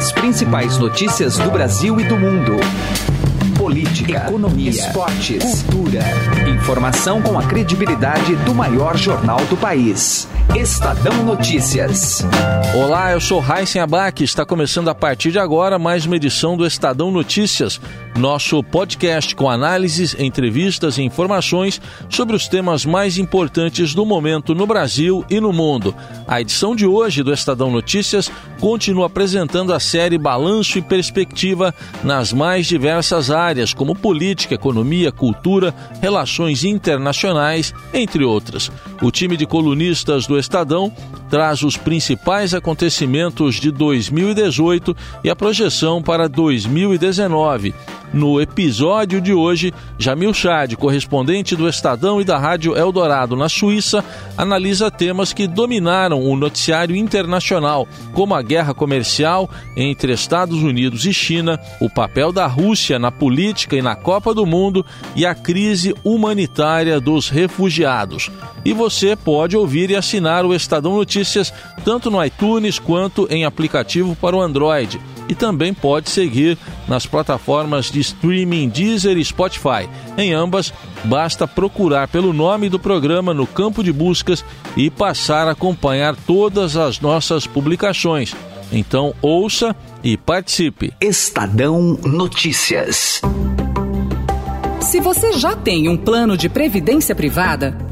As principais notícias do Brasil e do mundo. Política, economia, esportes, cultura. Informação com a credibilidade do maior jornal do país. Estadão Notícias. Olá, eu sou Raíssen Abac. Está começando a partir de agora mais uma edição do Estadão Notícias, nosso podcast com análises, entrevistas e informações sobre os temas mais importantes do momento no Brasil e no mundo. A edição de hoje do Estadão Notícias continua apresentando a série Balanço e Perspectiva nas mais diversas áreas, como política, economia, cultura, relações internacionais, entre outras. O time de colunistas do Estadão traz os principais acontecimentos de 2018 e a projeção para 2019. No episódio de hoje, Jamil Chad, correspondente do Estadão e da Rádio Eldorado na Suíça, analisa temas que dominaram o noticiário internacional, como a guerra comercial entre Estados Unidos e China, o papel da Rússia na política e na Copa do Mundo e a crise humanitária dos refugiados. E você pode ouvir e assinar o Estadão Notícias tanto no iTunes quanto em aplicativo para o Android e também pode seguir nas plataformas de streaming Deezer e Spotify. Em ambas, basta procurar pelo nome do programa no campo de buscas e passar a acompanhar todas as nossas publicações. Então, ouça e participe. Estadão Notícias. Se você já tem um plano de previdência privada,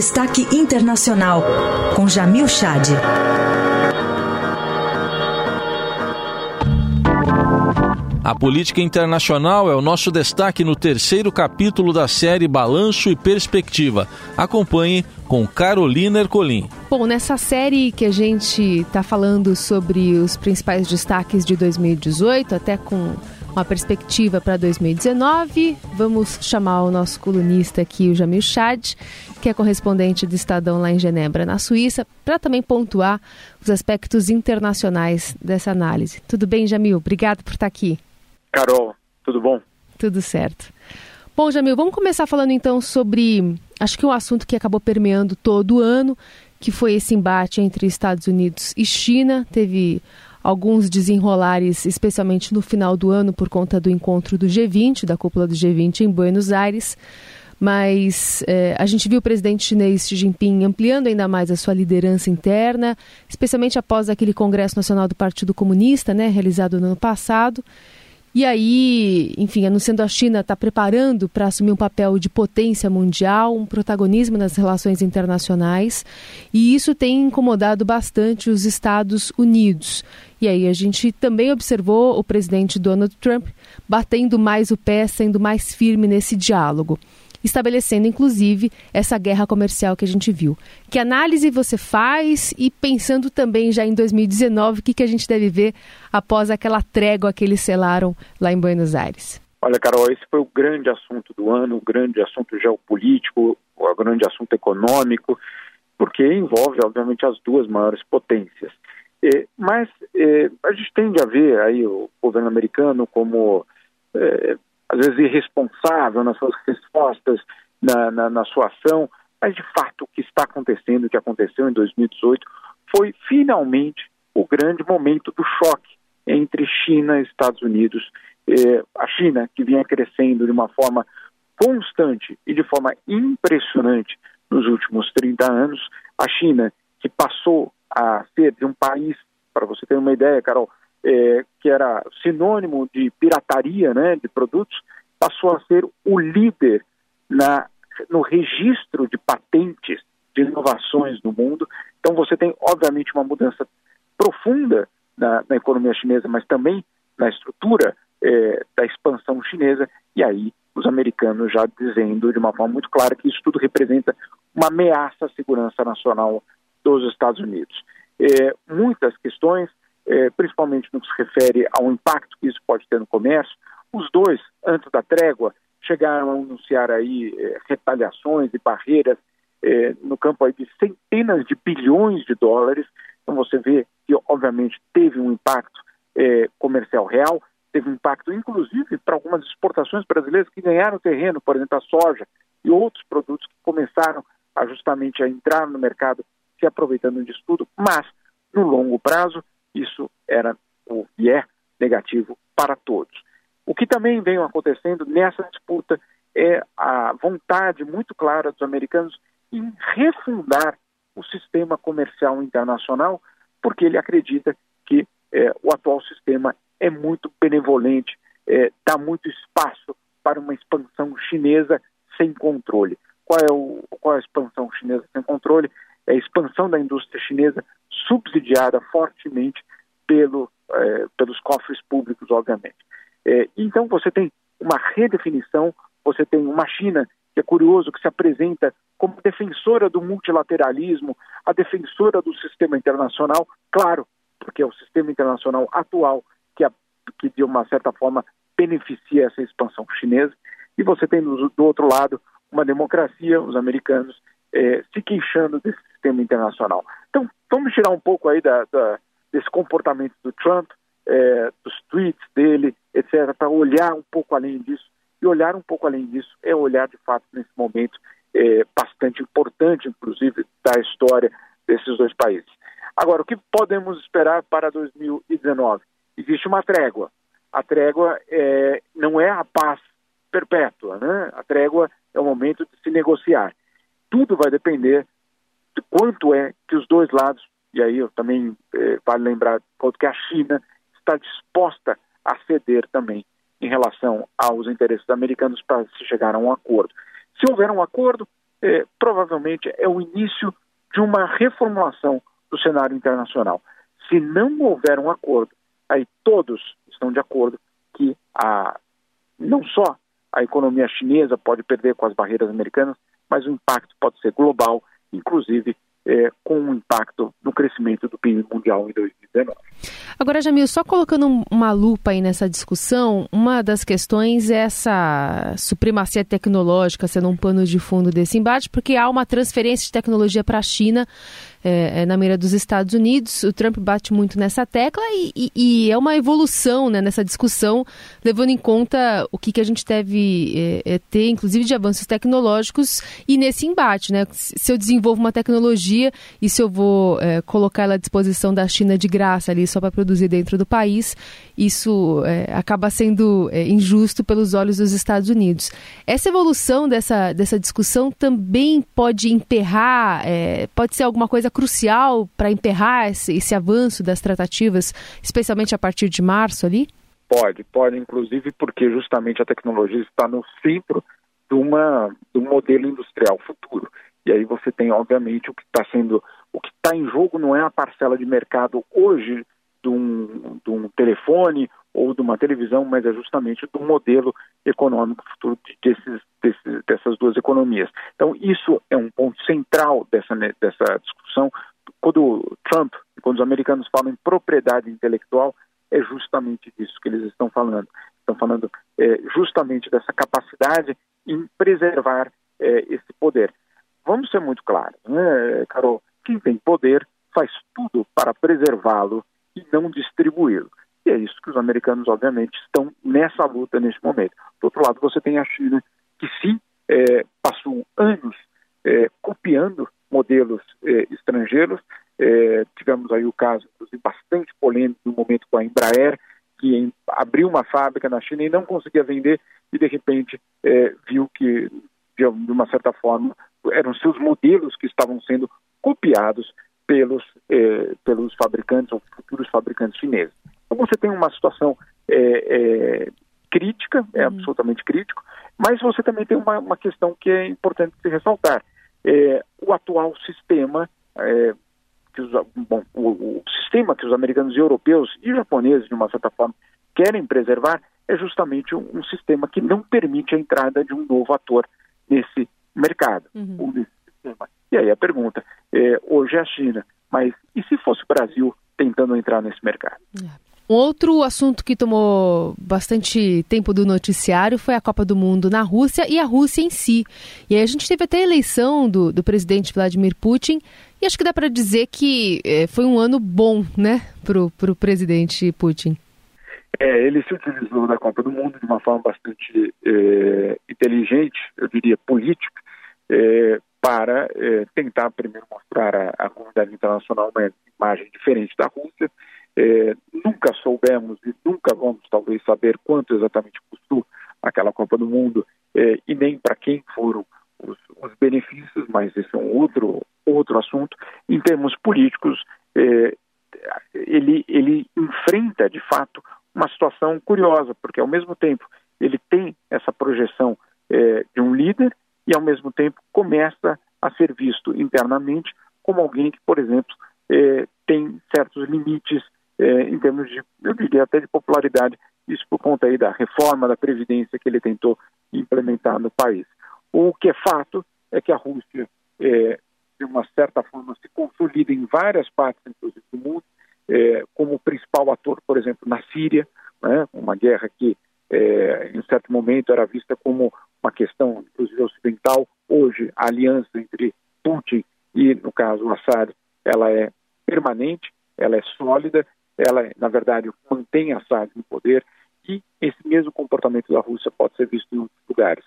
Destaque Internacional, com Jamil Chad. A política internacional é o nosso destaque no terceiro capítulo da série Balanço e Perspectiva. Acompanhe com Carolina Ercolim. Bom, nessa série que a gente está falando sobre os principais destaques de 2018, até com uma perspectiva para 2019. Vamos chamar o nosso colunista aqui, o Jamil Chad, que é correspondente do Estadão lá em Genebra, na Suíça, para também pontuar os aspectos internacionais dessa análise. Tudo bem, Jamil? Obrigado por estar aqui. Carol, tudo bom? Tudo certo. Bom, Jamil, vamos começar falando então sobre, acho que um assunto que acabou permeando todo o ano, que foi esse embate entre Estados Unidos e China. Teve alguns desenrolares, especialmente no final do ano, por conta do encontro do G20, da cúpula do G20 em Buenos Aires. Mas eh, a gente viu o presidente chinês Xi Jinping ampliando ainda mais a sua liderança interna, especialmente após aquele Congresso Nacional do Partido Comunista, né, realizado no ano passado. E aí, enfim, anunciando a China está preparando para assumir um papel de potência mundial, um protagonismo nas relações internacionais, e isso tem incomodado bastante os Estados Unidos. E aí a gente também observou o presidente Donald Trump batendo mais o pé, sendo mais firme nesse diálogo estabelecendo inclusive essa guerra comercial que a gente viu. Que análise você faz e pensando também já em 2019, o que, que a gente deve ver após aquela trégua que eles selaram lá em Buenos Aires? Olha, Carol, esse foi o grande assunto do ano, o grande assunto geopolítico, o grande assunto econômico, porque envolve, obviamente, as duas maiores potências. É, mas é, a gente tende a ver aí o governo americano como é, às vezes irresponsável nas suas respostas, na, na, na sua ação, mas de fato o que está acontecendo, o que aconteceu em 2018, foi finalmente o grande momento do choque entre China e Estados Unidos. Eh, a China, que vinha crescendo de uma forma constante e de forma impressionante nos últimos 30 anos, a China, que passou a ser de um país, para você ter uma ideia, Carol, é, que era sinônimo de pirataria né, de produtos, passou a ser o líder na, no registro de patentes de inovações no mundo. Então você tem, obviamente, uma mudança profunda na, na economia chinesa, mas também na estrutura é, da expansão chinesa, e aí os americanos já dizendo de uma forma muito clara que isso tudo representa uma ameaça à segurança nacional dos Estados Unidos. É, muitas questões é, principalmente no que se refere ao impacto que isso pode ter no comércio. Os dois, antes da trégua, chegaram a anunciar aí é, retaliações e barreiras é, no campo aí de centenas de bilhões de dólares. Então você vê que, obviamente, teve um impacto comercial real, teve um impacto, inclusive, para algumas exportações brasileiras que ganharam terreno, por exemplo, a soja e outros produtos que começaram a, justamente a entrar no mercado se aproveitando disso tudo, mas no longo prazo isso era e é negativo para todos. O que também vem acontecendo nessa disputa é a vontade muito clara dos americanos em refundar o sistema comercial internacional, porque ele acredita que é, o atual sistema é muito benevolente, é, dá muito espaço para uma expansão chinesa sem controle. Qual é, o, qual é a expansão chinesa sem controle? É a expansão da indústria chinesa subsidiada fortemente pelo, é, pelos cofres públicos, obviamente. É, então você tem uma redefinição, você tem uma China que é curioso, que se apresenta como defensora do multilateralismo, a defensora do sistema internacional, claro, porque é o sistema internacional atual que, a, que de uma certa forma beneficia essa expansão chinesa, e você tem do, do outro lado uma democracia, os americanos é, se queixando desse sistema internacional. Então, vamos tirar um pouco aí da, da desse comportamento do Trump, é, dos tweets dele, etc., para olhar um pouco além disso. E olhar um pouco além disso é olhar, de fato, nesse momento é, bastante importante, inclusive, da história desses dois países. Agora, o que podemos esperar para 2019? Existe uma trégua. A trégua é, não é a paz perpétua, né? A trégua é o momento de se negociar. Tudo vai depender de quanto é que os dois lados, e aí eu também é, vale lembrar quanto que a China está disposta a ceder também em relação aos interesses americanos para se chegar a um acordo. Se houver um acordo, é, provavelmente é o início de uma reformulação do cenário internacional. Se não houver um acordo, aí todos estão de acordo que a, não só a economia chinesa pode perder com as barreiras americanas, mas o impacto pode ser global, inclusive é, com um impacto no crescimento do PIB mundial em 2019. Agora, Jamil, só colocando uma lupa aí nessa discussão, uma das questões é essa supremacia tecnológica sendo um pano de fundo desse embate, porque há uma transferência de tecnologia para a China é, é, na mira dos Estados Unidos. O Trump bate muito nessa tecla e, e, e é uma evolução né, nessa discussão, levando em conta o que, que a gente deve é, é ter, inclusive de avanços tecnológicos, e nesse embate. Né, se eu desenvolvo uma tecnologia e se eu vou é, colocar ela à disposição da China de graça ali só para produzir dentro do país, isso é, acaba sendo injusto pelos olhos dos Estados Unidos. Essa evolução dessa, dessa discussão também pode emperrar, pode ser alguma coisa crucial para emperrar esse, esse avanço das tratativas, especialmente a partir de março ali? Pode, pode, inclusive porque justamente a tecnologia está no centro de, uma, de um modelo industrial futuro. E aí você tem, obviamente, o que está sendo, o que está em jogo não é a parcela de mercado hoje de um, de um telefone ou de uma televisão, mas é justamente do modelo econômico futuro desses, desses, dessas duas economias. Então, isso é um ponto central dessa, dessa discussão. Quando Trump, quando os americanos falam em propriedade intelectual, é justamente disso que eles estão falando. Estão falando é, justamente dessa capacidade em preservar é, esse poder. Vamos ser muito claros, né, Carol? Quem tem poder faz tudo para preservá-lo e não distribuí-lo. E é isso que os americanos, obviamente, estão nessa luta neste momento. Do outro lado, você tem a China, que sim, é, passou anos é, copiando modelos é, estrangeiros. É, tivemos aí o caso, inclusive, bastante polêmico no momento com a Embraer, que em, abriu uma fábrica na China e não conseguia vender, e de repente é, viu que, de uma certa forma, eram seus modelos que estavam sendo copiados pelos, eh, pelos fabricantes ou futuros fabricantes chineses. Então você tem uma situação crítica, é uhum. absolutamente crítico, mas você também tem uma, uma questão que é importante ressaltar. É, o atual sistema, é, que os, bom, o, o, sistema que os americanos e europeus e japoneses, de uma certa forma, querem preservar, é justamente um, um sistema que não permite a entrada de um novo ator nesse mercado, uhum. E aí a pergunta, é, hoje é a China, mas e se fosse o Brasil tentando entrar nesse mercado. É. Outro assunto que tomou bastante tempo do noticiário foi a Copa do Mundo na Rússia e a Rússia em si. E aí a gente teve até a eleição do, do presidente Vladimir Putin e acho que dá para dizer que é, foi um ano bom, né, para o presidente Putin. É, ele se utilizou da Copa do Mundo de uma forma bastante é, inteligente, eu diria política, é, para é, tentar primeiro mostrar à, à comunidade internacional uma imagem diferente da Rússia é, nunca soubemos e nunca vamos talvez saber quanto exatamente custou aquela Copa do Mundo é, e nem para quem foram os, os, benefícios, mas esse é um outro, outro assunto. Em termos políticos, é, ele, ele enfrenta de fato uma situação curiosa, porque ao mesmo tempo ele tem essa projeção é, de um líder e ao mesmo tempo começa a ser visto internamente como alguém que, por exemplo, é, tem certos limites é, em termos de, eu diria até de popularidade, isso por conta aí da reforma da Previdência que ele tentou implementar no país. O que é fato é que a Rússia, é, de uma certa forma, se consolida em várias partes, inclusive do mundo, é, como principal ator, por exemplo, na Síria, né, uma guerra que, é, em certo momento, era vista como uma questão, inclusive, ocidental. Hoje, a aliança entre Putin e, no caso, Assad, ela é permanente, ela é sólida ela, na verdade, mantém Assad no poder e esse mesmo comportamento da Rússia pode ser visto em outros lugares.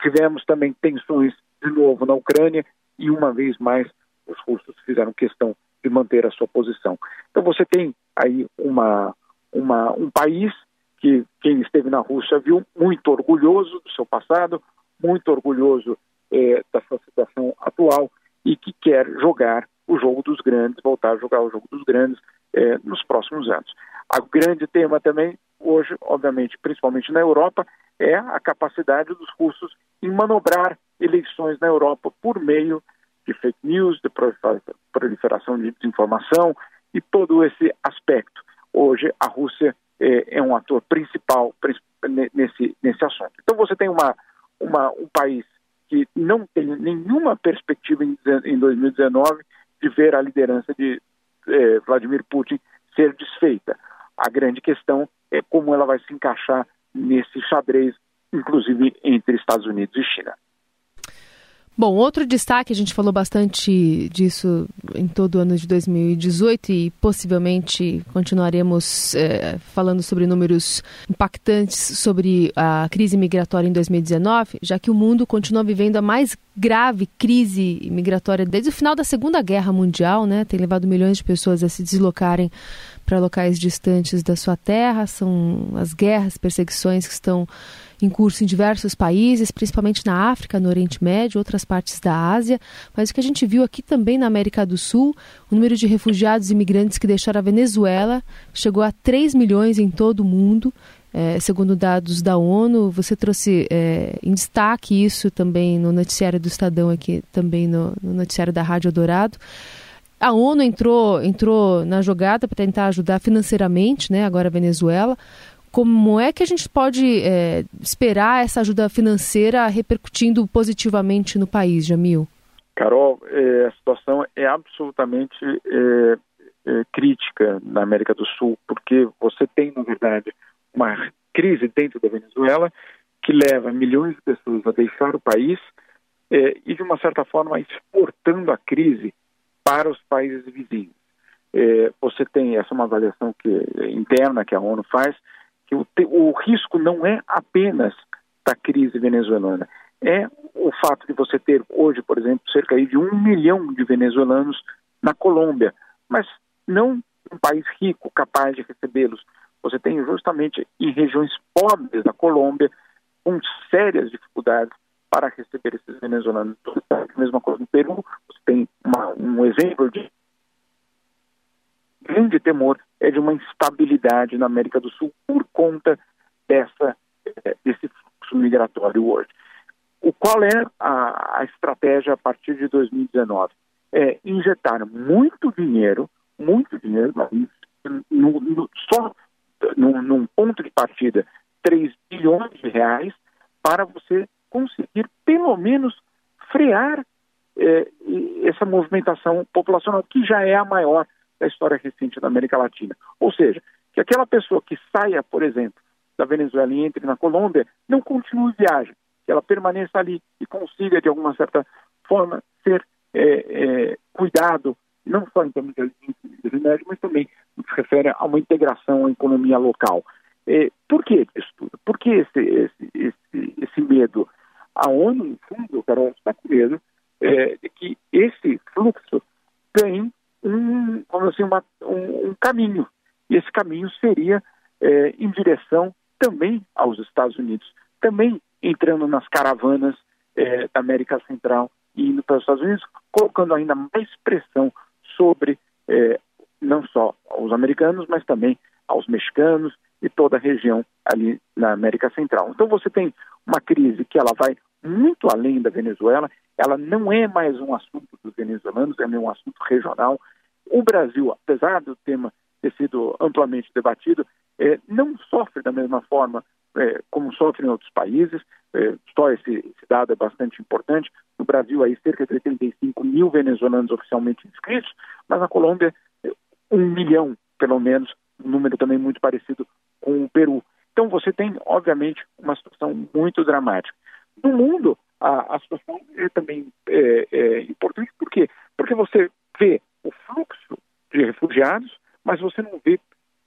Tivemos também tensões de novo na Ucrânia e uma vez mais os russos fizeram questão de manter a sua posição. Então você tem aí uma, uma, um país que quem esteve na Rússia viu muito orgulhoso do seu passado, muito orgulhoso eh, da sua situação atual e que quer jogar o jogo dos grandes, voltar a jogar o jogo dos grandes, é, nos próximos anos. O grande tema também, hoje, obviamente, principalmente na Europa, é a capacidade dos russos em manobrar eleições na Europa por meio de fake news, de proliferação de desinformação e todo esse aspecto. Hoje, a Rússia é, é um ator principal nesse, nesse assunto. Então, você tem uma, uma, um país que não tem nenhuma perspectiva em, em 2019 de ver a liderança de é, Vladimir Putin ser desfeita. A grande questão é como ela vai se encaixar nesse xadrez, inclusive entre Estados Unidos e China. Bom, outro destaque, a gente falou bastante disso em todo o ano de 2018 e possivelmente continuaremos é, falando sobre números impactantes sobre a crise migratória em 2019, já que o mundo continua vivendo a mais grave crise migratória desde o final da Segunda Guerra Mundial, né? Tem levado milhões de pessoas a se deslocarem para locais distantes da sua terra, são as guerras, perseguições que estão em curso em diversos países, principalmente na África, no Oriente Médio, outras partes da Ásia. Mas o que a gente viu aqui também na América do Sul, o número de refugiados e imigrantes que deixaram a Venezuela chegou a 3 milhões em todo o mundo. É, segundo dados da ONU, você trouxe é, em destaque isso também no noticiário do Estadão, aqui também no, no noticiário da Rádio Dourado. A ONU entrou, entrou na jogada para tentar ajudar financeiramente, né, agora a Venezuela, como é que a gente pode é, esperar essa ajuda financeira repercutindo positivamente no país, Jamil? Carol, é, a situação é absolutamente é, é, crítica na América do Sul, porque você tem, na verdade, uma crise dentro da Venezuela que leva milhões de pessoas a deixar o país é, e, de uma certa forma, exportando a crise para os países vizinhos. É, você tem, essa é uma avaliação que, interna que a ONU faz, que o, o risco não é apenas da crise venezuelana, é o fato de você ter hoje, por exemplo, cerca de um milhão de venezuelanos na Colômbia, mas não um país rico capaz de recebê-los. Você tem justamente em regiões pobres da Colômbia com sérias dificuldades para receber esses venezuelanos. A mesma coisa no Peru, você tem uma, um exemplo de grande temor é de uma instabilidade na América do Sul por conta dessa, eh, desse fluxo migratório hoje. O qual é a, a estratégia a partir de 2019? É injetar muito dinheiro, muito dinheiro, no, no, só no, num ponto de partida, 3 bilhões de reais, para você conseguir, pelo menos, frear eh, essa movimentação populacional, que já é a maior da história recente da América Latina. Ou seja, que aquela pessoa que saia, por exemplo, da Venezuela e entre na Colômbia, não continue viagem, que ela permaneça ali e consiga, de alguma certa forma, ser é, é, cuidado, não só em termos de remédio, mas também no que se refere a uma integração à economia local. É, por que isso tudo? Por que esse, esse, esse, esse medo? A ONU, no fundo, Carol, está com medo é, de que esse fluxo tem um, assim, uma, um, um caminho. E esse caminho seria é, em direção também aos Estados Unidos, também entrando nas caravanas é, da América Central e indo para os Estados Unidos, colocando ainda mais pressão sobre é, não só os americanos, mas também aos mexicanos e toda a região ali na América Central. Então você tem uma crise que ela vai muito além da Venezuela, ela não é mais um assunto dos venezuelanos, é um assunto regional. O Brasil, apesar do tema ter sido amplamente debatido, é, não sofre da mesma forma é, como sofrem outros países. É, só esse, esse, dado é bastante importante. No Brasil, aí, cerca de 85 mil venezuelanos oficialmente inscritos, mas na Colômbia, um milhão, pelo menos, um número também muito parecido com o Peru. Então, você tem, obviamente, uma situação muito dramática. No mundo, a, a situação é também é, é importante, por quê? Porque você vê o fluxo de refugiados, mas você não vê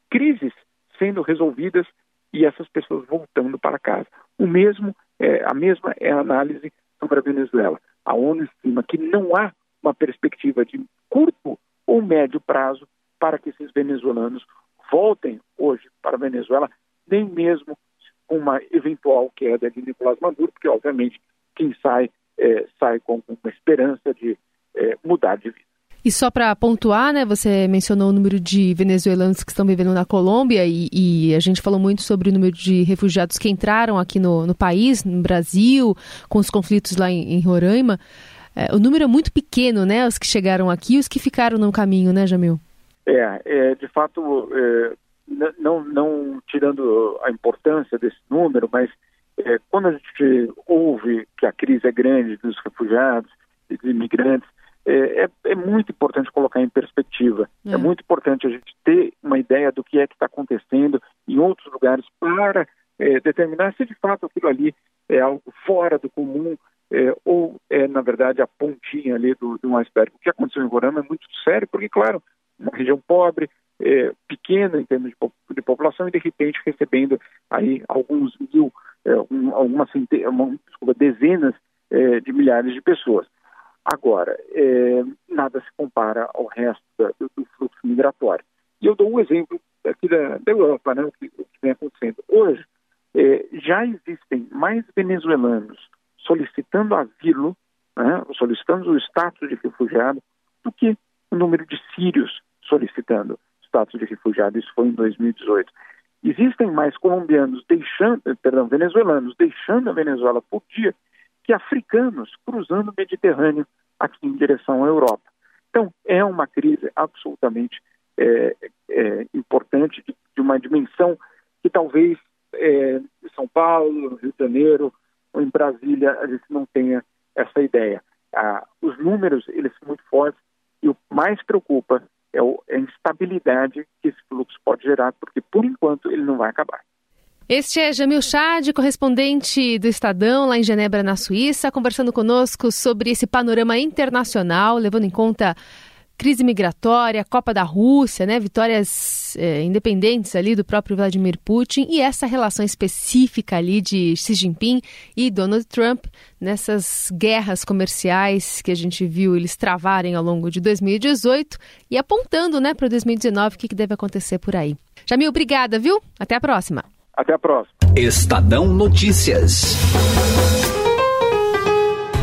crises sendo resolvidas e essas pessoas voltando para casa. O mesmo, é, a mesma é a análise sobre a Venezuela. A ONU estima que não há uma perspectiva de curto ou médio prazo para que esses venezuelanos voltem hoje para a Venezuela, nem mesmo com uma eventual queda de Nicolás Maduro, porque obviamente quem sai é, sai com uma esperança de é, mudar de vida. E só para pontuar, né, você mencionou o número de venezuelanos que estão vivendo na Colômbia e, e, a gente falou muito sobre o número de refugiados que entraram aqui no, no país, no Brasil, com os conflitos lá em, em Roraima. É, o número é muito pequeno, né, os que chegaram aqui e os que ficaram no caminho, né, Jamil? É, é de fato, é, não, não tirando a importância desse número, mas é, quando a gente ouve que a crise é grande dos refugiados e dos imigrantes, é, é, é, muito importante colocar em perspectiva. É. é. muito importante a gente ter uma ideia do que é que está acontecendo em outros lugares para é, determinar se de fato aquilo ali é algo fora do comum é, ou é, na verdade, a pontinha ali do, um iceberg. O que aconteceu em Roraima é muito sério, porque, claro, uma região pobre, é, pequena em termos de, de, população e, de repente, recebendo aí alguns mil, um, algumas dezenas de milhares de pessoas. Agora, é, nada se compara ao resto da, do, do, fluxo migratório. E eu dou um exemplo aqui da, da Europa, né, o, que, o que vem acontecendo. Hoje, é, já existem mais venezuelanos solicitando asilo, né, solicitando o status de refugiado, do que o número de sírios solicitando status de refugiado. Isso foi em 2018. Existem mais colombianos deixando, perdão, venezuelanos deixando a Venezuela por dia que africanos cruzando o Mediterrâneo aqui em direção à Europa. Então, é uma crise absolutamente é, é, importante, de, de, uma dimensão que talvez é, São Paulo, Rio de Janeiro em Brasília a gente não tenha essa ideia. Ah, os números eles são muito fortes e o mais preocupa é, é a instabilidade que esse fluxo pode gerar, porque por enquanto ele não vai acabar. Este é Jamil Chad, correspondente do Estadão, lá em Genebra, na Suíça, conversando conosco sobre esse panorama internacional, levando em conta crise migratória, Copa da Rússia, né, vitórias é, independentes ali do próprio Vladimir Putin e essa relação específica ali de Xi Jinping e Donald Trump nessas guerras comerciais que a gente viu eles travarem ao longo de 2018 e apontando, né, para 2019 o que, que deve acontecer por aí. Jamil, obrigada, viu? Até a próxima. Até a próxima. Estadão Notícias.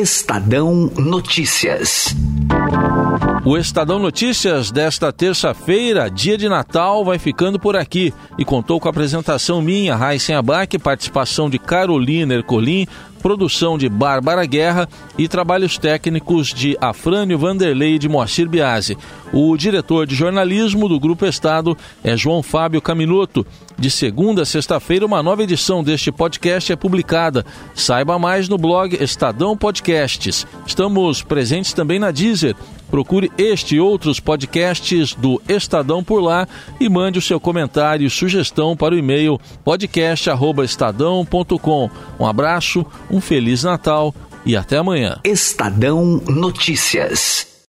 Estadão Notícias. O Estadão Notícias desta terça-feira, dia de Natal, vai ficando por aqui e contou com a apresentação minha, Raíssen Abac, participação de Carolina Ercolim, produção de Bárbara Guerra e trabalhos técnicos de Afrânio Vanderlei de Moacir Biasi. O diretor de jornalismo do Grupo Estado é João Fábio Caminoto. De segunda a sexta-feira, uma nova edição deste podcast é publicada. Saiba mais no blog Estadão Podcasts. Estamos presentes também na Deezer. Procure este e outros podcasts do Estadão por lá e mande o seu comentário e sugestão para o e-mail podcast@estadão.com. Um abraço, um feliz Natal e até amanhã. Estadão Notícias.